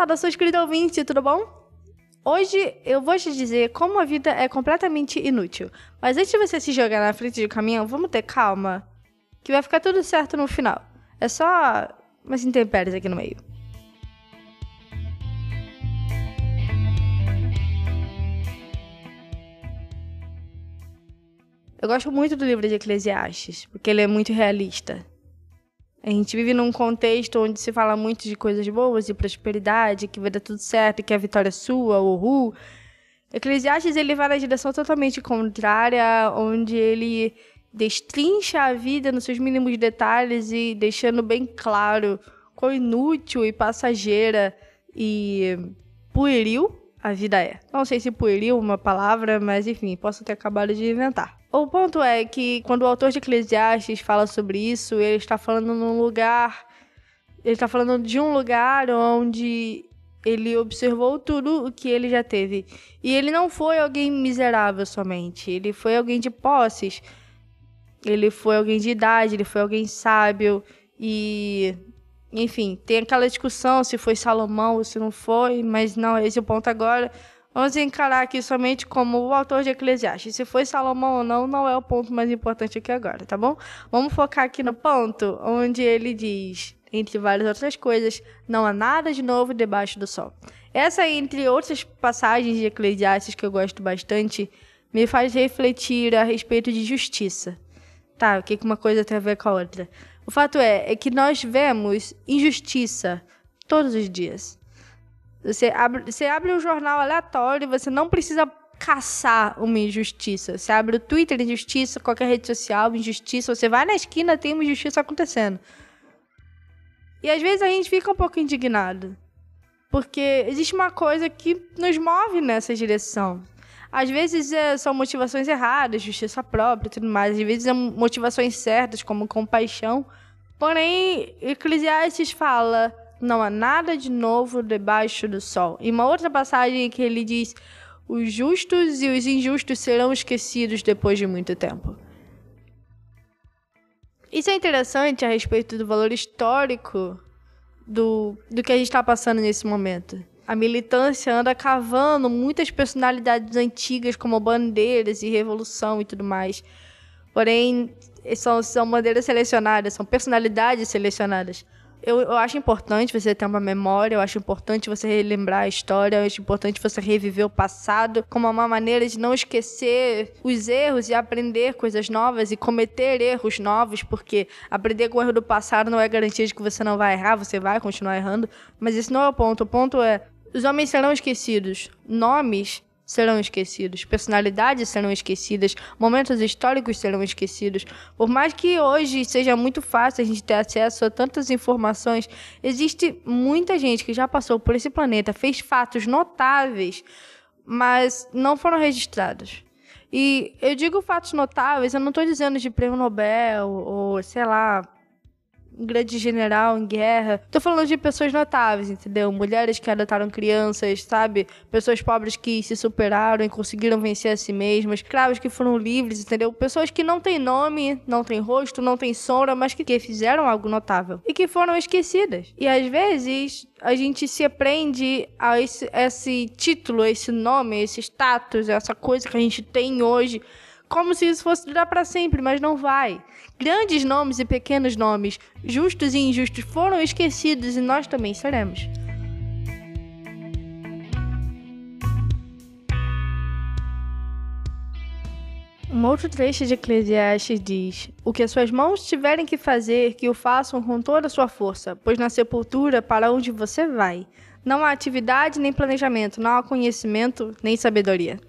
Saudações, querido ouvinte, tudo bom? Hoje eu vou te dizer como a vida é completamente inútil. Mas antes de você se jogar na frente do caminhão, vamos ter calma, que vai ficar tudo certo no final. É só umas intempéries aqui no meio. Eu gosto muito do livro de Eclesiastes, porque ele é muito realista. A gente vive num contexto onde se fala muito de coisas boas e prosperidade, que vai dar tudo certo, que a vitória é sua, uhul. Eclesiastes ele vai na direção totalmente contrária, onde ele destrincha a vida nos seus mínimos detalhes e deixando bem claro quão inútil e passageira e pueril a vida é. Não sei se pueril é uma palavra, mas enfim, posso ter acabado de inventar. O ponto é que quando o autor de Eclesiastes fala sobre isso, ele está falando num lugar. Ele está falando de um lugar onde ele observou tudo o que ele já teve. E ele não foi alguém miserável somente. Ele foi alguém de posses. Ele foi alguém de idade, ele foi alguém sábio. E. Enfim, tem aquela discussão se foi Salomão ou se não foi, mas não esse é o ponto agora. Vamos encarar aqui somente como o autor de Eclesiastes. Se foi Salomão ou não, não é o ponto mais importante aqui agora, tá bom? Vamos focar aqui no ponto onde ele diz, entre várias outras coisas, não há nada de novo debaixo do sol. Essa, entre outras passagens de Eclesiastes que eu gosto bastante, me faz refletir a respeito de justiça. Tá, o que uma coisa tem a ver com a outra? O fato é, é que nós vemos injustiça todos os dias. Você abre, você abre um jornal aleatório você não precisa caçar uma injustiça. Você abre o Twitter, injustiça, qualquer rede social, injustiça. Você vai na esquina, tem uma injustiça acontecendo. E às vezes a gente fica um pouco indignado. Porque existe uma coisa que nos move nessa direção. Às vezes é, são motivações erradas, justiça própria e tudo mais. Às vezes são motivações certas, como compaixão. Porém, Eclesiastes fala não há nada de novo debaixo do sol. E uma outra passagem que ele diz: os justos e os injustos serão esquecidos depois de muito tempo. Isso é interessante a respeito do valor histórico do, do que a gente está passando nesse momento. A militância anda cavando muitas personalidades antigas, como bandeiras e revolução e tudo mais. Porém, são, são bandeiras selecionadas, são personalidades selecionadas eu, eu acho importante você ter uma memória, eu acho importante você relembrar a história, eu acho importante você reviver o passado como uma maneira de não esquecer os erros e aprender coisas novas e cometer erros novos, porque aprender com o erro do passado não é garantia de que você não vai errar, você vai continuar errando, mas esse não é o ponto. O ponto é os homens serão esquecidos. Nomes serão esquecidos, personalidades serão esquecidas, momentos históricos serão esquecidos. Por mais que hoje seja muito fácil a gente ter acesso a tantas informações, existe muita gente que já passou por esse planeta, fez fatos notáveis, mas não foram registrados. E eu digo fatos notáveis, eu não estou dizendo de prêmio Nobel ou, sei lá, um grande general em guerra. Tô falando de pessoas notáveis, entendeu? Mulheres que adotaram crianças, sabe? Pessoas pobres que se superaram e conseguiram vencer a si mesmas. Escravos que foram livres, entendeu? Pessoas que não têm nome, não têm rosto, não têm sombra, mas que, que fizeram algo notável. E que foram esquecidas. E às vezes a gente se aprende a esse, esse título, esse nome, esse status, essa coisa que a gente tem hoje como se isso fosse durar para sempre, mas não vai. Grandes nomes e pequenos nomes, justos e injustos, foram esquecidos e nós também seremos. Um outro trecho de Eclesiastes diz: O que as suas mãos tiverem que fazer, que o façam com toda a sua força, pois na sepultura, para onde você vai, não há atividade nem planejamento, não há conhecimento nem sabedoria.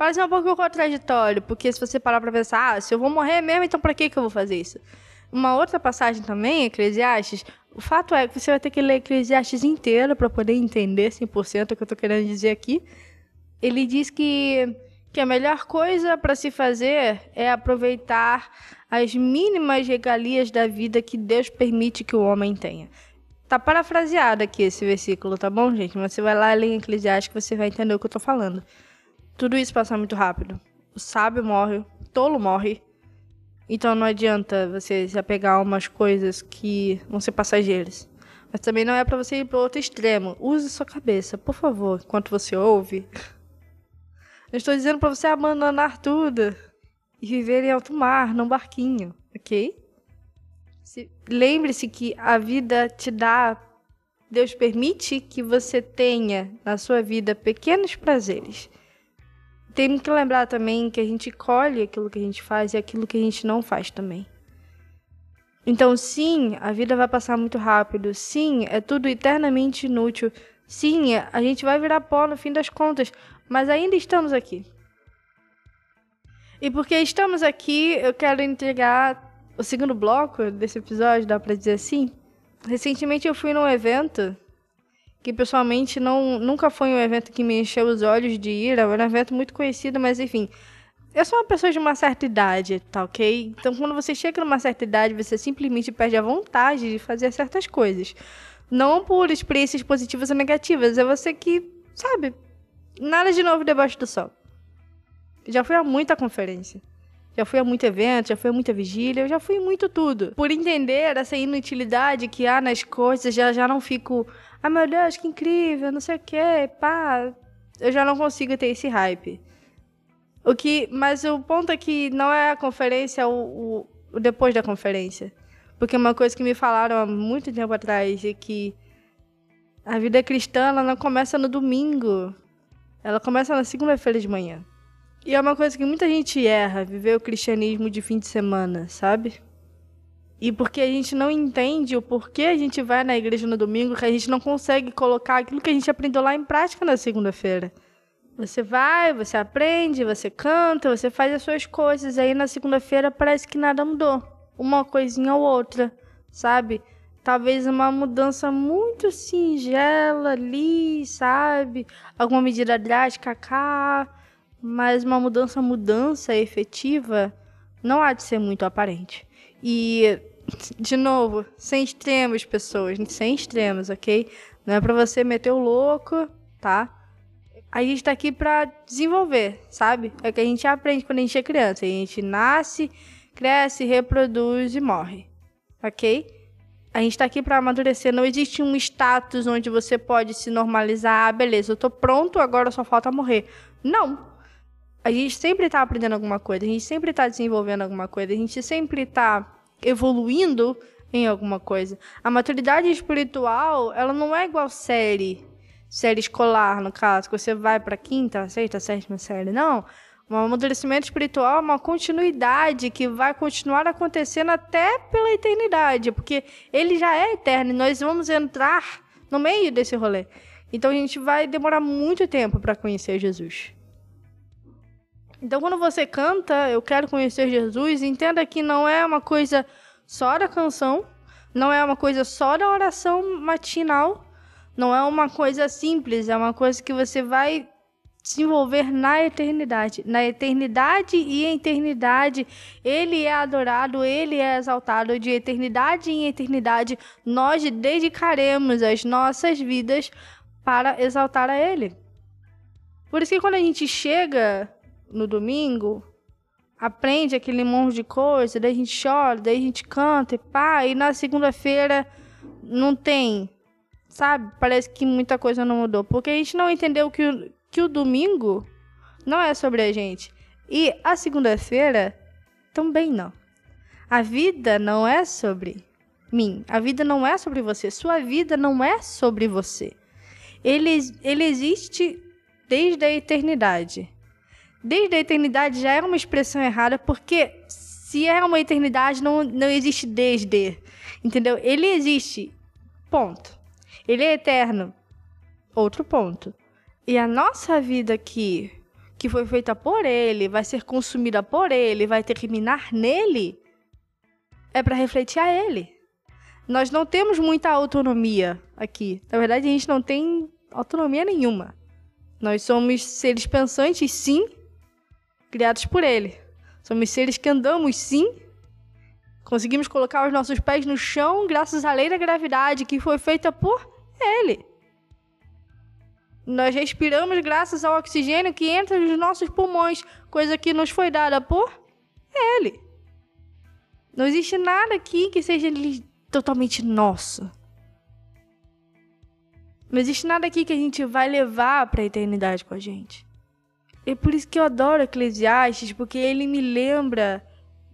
Parece um pouco contraditório, porque se você parar pra pensar, ah, se eu vou morrer mesmo, então pra que, que eu vou fazer isso? Uma outra passagem também, Eclesiastes, o fato é que você vai ter que ler Eclesiastes inteiro para poder entender 100% o que eu tô querendo dizer aqui. Ele diz que, que a melhor coisa para se fazer é aproveitar as mínimas regalias da vida que Deus permite que o homem tenha. Tá parafraseado aqui esse versículo, tá bom, gente? Mas você vai lá ler em Eclesiastes que você vai entender o que eu tô falando. Tudo isso passa muito rápido. O sábio morre, o tolo morre. Então não adianta você se apegar a umas coisas que vão ser passageiras. Mas também não é para você ir pro outro extremo. Use sua cabeça, por favor, enquanto você ouve. Eu estou dizendo para você abandonar tudo e viver em alto mar, num barquinho, ok? Lembre-se que a vida te dá. Deus permite que você tenha na sua vida pequenos prazeres. Tem que lembrar também que a gente colhe aquilo que a gente faz e aquilo que a gente não faz também. Então, sim, a vida vai passar muito rápido. Sim, é tudo eternamente inútil. Sim, a gente vai virar pó no fim das contas, mas ainda estamos aqui. E porque estamos aqui, eu quero entregar o segundo bloco desse episódio, dá pra dizer assim. Recentemente eu fui num evento que pessoalmente não, nunca foi um evento que me encheu os olhos de ir, era um evento muito conhecido, mas enfim, eu sou uma pessoa de uma certa idade, tá ok? Então, quando você chega numa certa idade, você simplesmente perde a vontade de fazer certas coisas. Não por experiências positivas ou negativas, é você que, sabe, nada de novo debaixo do sol. Já fui a muita conferência. Já fui a muito evento, já fui a muita vigília, eu já fui muito tudo. Por entender essa inutilidade que há nas coisas, já, já não fico, ah meu Deus, que incrível, não sei o que, pá. Eu já não consigo ter esse hype. O que, mas o ponto é que não é a conferência o, o, o depois da conferência. Porque uma coisa que me falaram há muito tempo atrás é que a vida cristã ela não começa no domingo. Ela começa na segunda-feira de manhã. E é uma coisa que muita gente erra, viver o cristianismo de fim de semana, sabe? E porque a gente não entende o porquê a gente vai na igreja no domingo, que a gente não consegue colocar aquilo que a gente aprendeu lá em prática na segunda-feira. Você vai, você aprende, você canta, você faz as suas coisas. Aí na segunda-feira parece que nada mudou. Uma coisinha ou outra, sabe? Talvez uma mudança muito singela ali, sabe? Alguma medida drástica cá. Mas uma mudança, mudança efetiva, não há de ser muito aparente. E, de novo, sem extremos, pessoas. Sem extremos, ok? Não é pra você meter o louco, tá? a gente tá aqui para desenvolver, sabe? É o que a gente aprende quando a gente é criança. A gente nasce, cresce, reproduz e morre. Ok? A gente tá aqui para amadurecer. Não existe um status onde você pode se normalizar. Ah, beleza, eu tô pronto, agora só falta morrer. Não. A gente sempre tá aprendendo alguma coisa, a gente sempre tá desenvolvendo alguma coisa, a gente sempre tá evoluindo em alguma coisa. A maturidade espiritual, ela não é igual série série escolar, no caso, que você vai para quinta, sexta, sétima série, não. Um amadurecimento espiritual é uma continuidade que vai continuar acontecendo até pela eternidade, porque ele já é eterno e nós vamos entrar no meio desse rolê. Então a gente vai demorar muito tempo para conhecer Jesus. Então quando você canta, eu quero conhecer Jesus, entenda que não é uma coisa só da canção, não é uma coisa só da oração matinal, não é uma coisa simples, é uma coisa que você vai desenvolver na eternidade. Na eternidade e em eternidade, ele é adorado, ele é exaltado. De eternidade em eternidade, nós dedicaremos as nossas vidas para exaltar a ele. Por isso que quando a gente chega no domingo, aprende aquele monte de coisa, daí a gente chora, daí a gente canta e pá, e na segunda-feira não tem sabe? Parece que muita coisa não mudou. Porque a gente não entendeu que o, que o domingo não é sobre a gente. E a segunda-feira também não. A vida não é sobre mim. A vida não é sobre você. Sua vida não é sobre você. Ele, ele existe desde a eternidade. Desde a eternidade já é uma expressão errada, porque se é uma eternidade, não, não existe desde. Entendeu? Ele existe. Ponto. Ele é eterno. Outro ponto. E a nossa vida aqui, que foi feita por ele, vai ser consumida por ele, vai terminar nele, é para refletir a ele. Nós não temos muita autonomia aqui. Na verdade, a gente não tem autonomia nenhuma. Nós somos seres pensantes, sim, criados por ele. Somos seres que andamos, sim, Conseguimos colocar os nossos pés no chão graças à lei da gravidade que foi feita por ele. Nós respiramos graças ao oxigênio que entra nos nossos pulmões, coisa que nos foi dada por ele. Não existe nada aqui que seja totalmente nosso. Não existe nada aqui que a gente vai levar para a eternidade com a gente. É por isso que eu adoro Eclesiastes, porque ele me lembra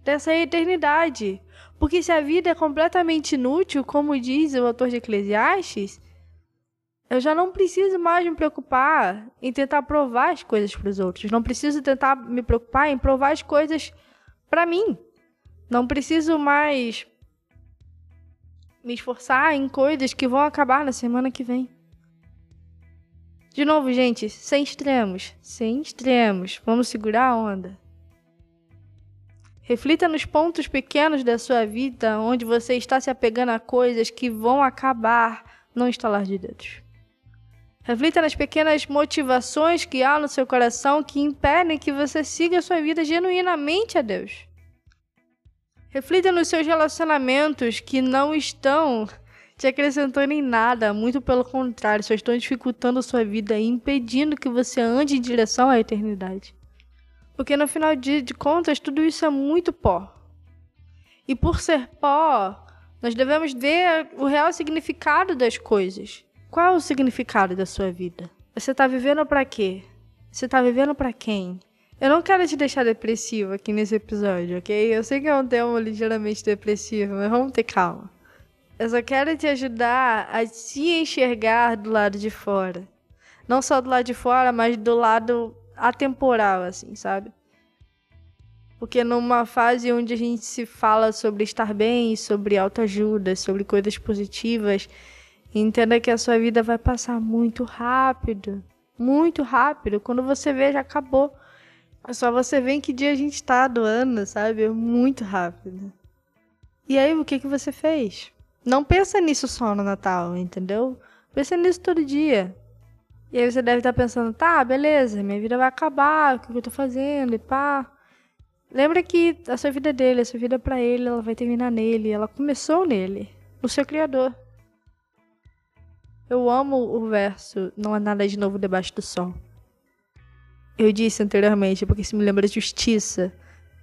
dessa eternidade. Porque se a vida é completamente inútil, como diz o autor de Eclesiastes, eu já não preciso mais me preocupar em tentar provar as coisas para os outros. Não preciso tentar me preocupar em provar as coisas para mim. Não preciso mais me esforçar em coisas que vão acabar na semana que vem. De novo, gente, sem extremos, sem extremos. Vamos segurar a onda. Reflita nos pontos pequenos da sua vida onde você está se apegando a coisas que vão acabar no instalar de dedos. Reflita nas pequenas motivações que há no seu coração que impedem que você siga a sua vida genuinamente a Deus. Reflita nos seus relacionamentos que não estão te acrescentando em nada, muito pelo contrário, só estão dificultando a sua vida e impedindo que você ande em direção à eternidade. Porque no final de, contas, tudo isso é muito pó. E por ser pó, nós devemos ver o real significado das coisas. Qual é o significado da sua vida? Você está vivendo para quê? Você está vivendo para quem? Eu não quero te deixar depressivo aqui nesse episódio, ok? Eu sei que é um tema ligeiramente depressivo, mas vamos ter calma. Eu só quero te ajudar a se enxergar do lado de fora. Não só do lado de fora, mas do lado atemporal, assim, sabe? Porque numa fase onde a gente se fala sobre estar bem, sobre autoajuda, sobre coisas positivas, Entenda que a sua vida vai passar muito rápido. Muito rápido. Quando você vê, já acabou. É só você ver em que dia a gente tá do ano, sabe? Muito rápido. E aí, o que, que você fez? Não pensa nisso só no Natal, entendeu? Pensa nisso todo dia. E aí você deve estar pensando, tá, beleza, minha vida vai acabar, o que eu tô fazendo e pá. Lembra que a sua vida é dele, a sua vida é pra ele, ela vai terminar nele, ela começou nele, no seu Criador. Eu amo o verso Não há nada de novo debaixo do sol. Eu disse anteriormente, porque isso me lembra justiça.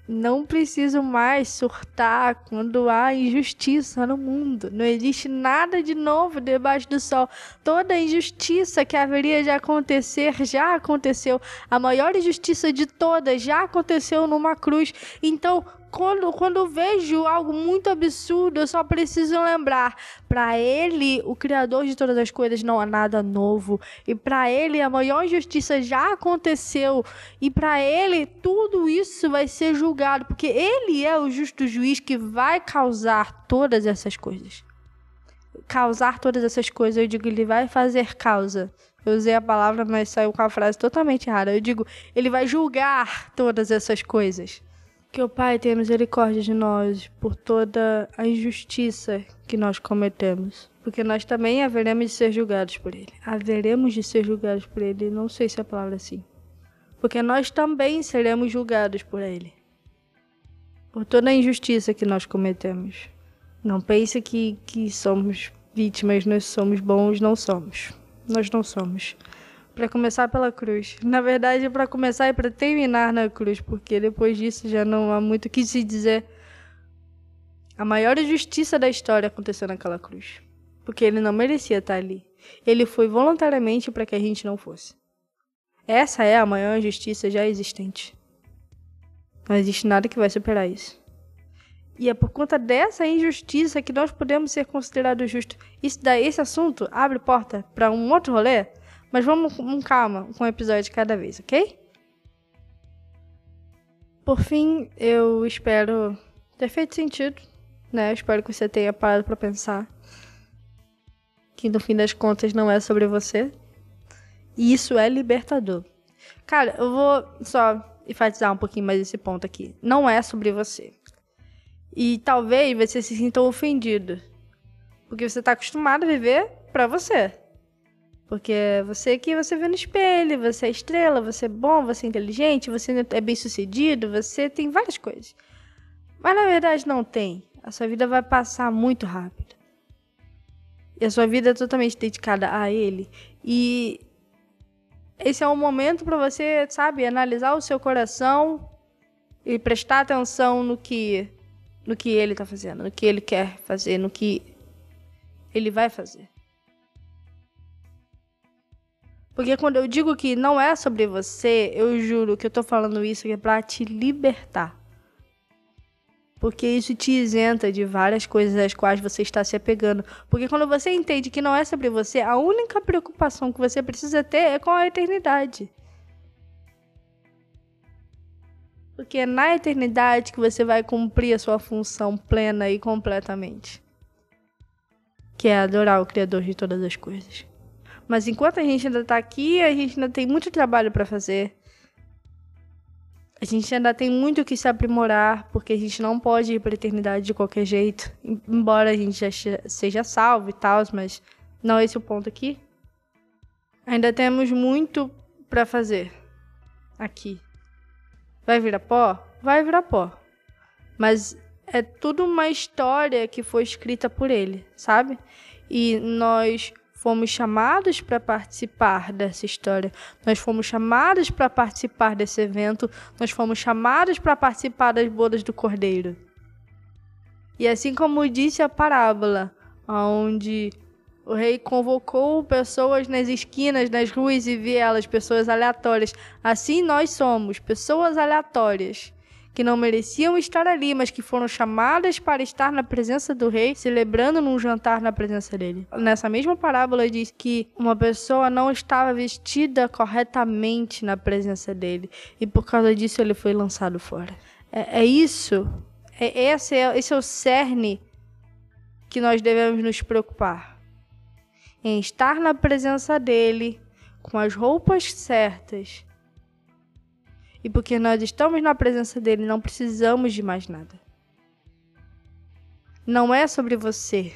Não preciso mais surtar quando há injustiça no mundo. Não existe nada de novo debaixo do sol. Toda injustiça que haveria de acontecer já aconteceu. A maior injustiça de todas já aconteceu numa cruz. Então, quando, quando vejo algo muito absurdo, eu só preciso lembrar: para ele, o Criador de todas as coisas, não há nada novo. E para ele, a maior injustiça já aconteceu. E para ele, tudo isso vai ser julgado, porque ele é o justo juiz que vai causar todas essas coisas. Causar todas essas coisas, eu digo, ele vai fazer causa. Eu usei a palavra, mas saiu com a frase totalmente errada. Eu digo, ele vai julgar todas essas coisas. Que o Pai tenha misericórdia de nós por toda a injustiça que nós cometemos. Porque nós também haveremos de ser julgados por Ele. Haveremos de ser julgados por Ele. Não sei se a palavra é assim. Porque nós também seremos julgados por Ele. Por toda a injustiça que nós cometemos. Não pense que, que somos vítimas, nós somos bons, não somos. Nós não somos para começar pela cruz. Na verdade, para começar e para terminar na cruz, porque depois disso já não há muito o que se dizer. A maior injustiça da história aconteceu naquela cruz, porque ele não merecia estar ali. Ele foi voluntariamente para que a gente não fosse. Essa é a maior injustiça já existente. Não existe nada que vai superar isso. E é por conta dessa injustiça que nós podemos ser considerados justos. Isso daí, esse assunto abre porta para um outro rolê mas vamos com calma, com um episódio cada vez, ok? Por fim, eu espero ter feito sentido, né? Eu espero que você tenha parado para pensar que no fim das contas não é sobre você. E isso é libertador. Cara, eu vou só enfatizar um pouquinho mais esse ponto aqui. Não é sobre você. E talvez você se sinta ofendido. Porque você está acostumado a viver para você. Porque você que você vê no espelho, você é estrela, você é bom, você é inteligente, você é bem sucedido, você tem várias coisas. Mas na verdade não tem. A sua vida vai passar muito rápido. E a sua vida é totalmente dedicada a ele. E esse é um momento para você, sabe, analisar o seu coração e prestar atenção no que no que ele está fazendo, no que ele quer fazer, no que ele vai fazer. Porque quando eu digo que não é sobre você, eu juro que eu tô falando isso é para te libertar. Porque isso te isenta de várias coisas às quais você está se apegando. Porque quando você entende que não é sobre você, a única preocupação que você precisa ter é com a eternidade. Porque é na eternidade que você vai cumprir a sua função plena e completamente. Que é adorar o Criador de todas as coisas. Mas enquanto a gente ainda está aqui, a gente ainda tem muito trabalho para fazer. A gente ainda tem muito que se aprimorar, porque a gente não pode ir para a eternidade de qualquer jeito. Embora a gente já seja salvo e tal, mas não é esse o ponto aqui. Ainda temos muito para fazer aqui. Vai virar pó? Vai virar pó. Mas é tudo uma história que foi escrita por ele, sabe? E nós fomos chamados para participar dessa história, nós fomos chamados para participar desse evento, nós fomos chamados para participar das bodas do Cordeiro. E assim como disse a parábola, onde o rei convocou pessoas nas esquinas, nas ruas e vielas, pessoas aleatórias. Assim nós somos, pessoas aleatórias que não mereciam estar ali, mas que foram chamadas para estar na presença do rei, celebrando num jantar na presença dele. Nessa mesma parábola diz que uma pessoa não estava vestida corretamente na presença dele e por causa disso ele foi lançado fora. É, é isso, é, esse, é, esse é o cerne que nós devemos nos preocupar. Em estar na presença dele, com as roupas certas, e porque nós estamos na presença dele, não precisamos de mais nada. Não é sobre você.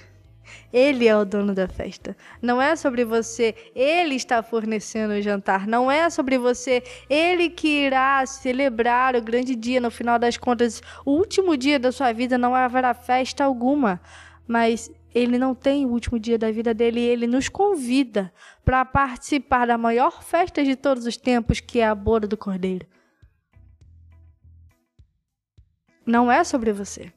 Ele é o dono da festa. Não é sobre você. Ele está fornecendo o jantar. Não é sobre você. Ele que irá celebrar o grande dia. No final das contas, o último dia da sua vida não haverá festa alguma. Mas ele não tem o último dia da vida dele. Ele nos convida para participar da maior festa de todos os tempos, que é a boda do Cordeiro. Não é sobre você.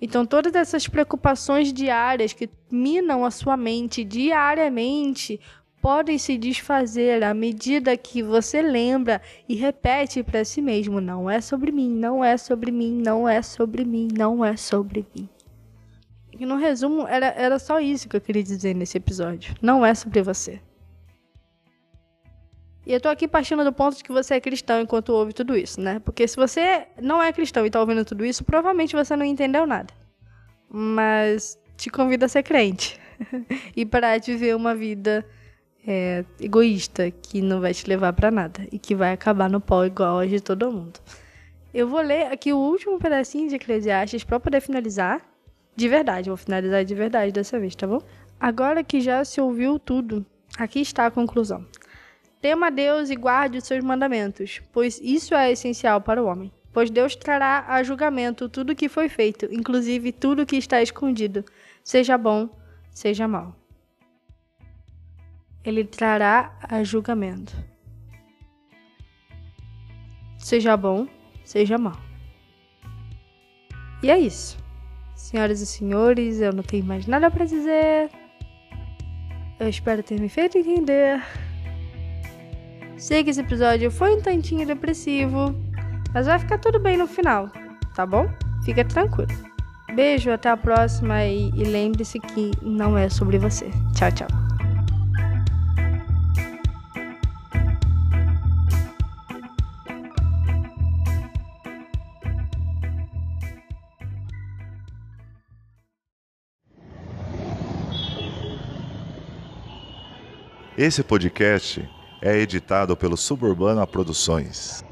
Então, todas essas preocupações diárias que minam a sua mente diariamente podem se desfazer à medida que você lembra e repete para si mesmo: não é sobre mim, não é sobre mim, não é sobre mim, não é sobre mim. E no resumo, era, era só isso que eu queria dizer nesse episódio. Não é sobre você. E eu tô aqui partindo do ponto de que você é cristão enquanto ouve tudo isso, né? Porque se você não é cristão e tá ouvindo tudo isso, provavelmente você não entendeu nada. Mas te convido a ser crente e parar de viver uma vida é, egoísta que não vai te levar para nada e que vai acabar no pó igual a de todo mundo. Eu vou ler aqui o último pedacinho de Eclesiastes para poder finalizar. De verdade, vou finalizar de verdade dessa vez, tá bom? Agora que já se ouviu tudo, aqui está a conclusão. Tema a Deus e guarde os seus mandamentos, pois isso é essencial para o homem. Pois Deus trará a julgamento tudo o que foi feito, inclusive tudo o que está escondido, seja bom, seja mal. Ele trará a julgamento. Seja bom, seja mal. E é isso. Senhoras e senhores, eu não tenho mais nada para dizer. Eu espero ter me feito entender. Sei que esse episódio foi um tantinho depressivo, mas vai ficar tudo bem no final, tá bom? Fica tranquilo. Beijo, até a próxima e, e lembre-se que não é sobre você. Tchau, tchau. Esse podcast é editado pelo Suburbana Produções.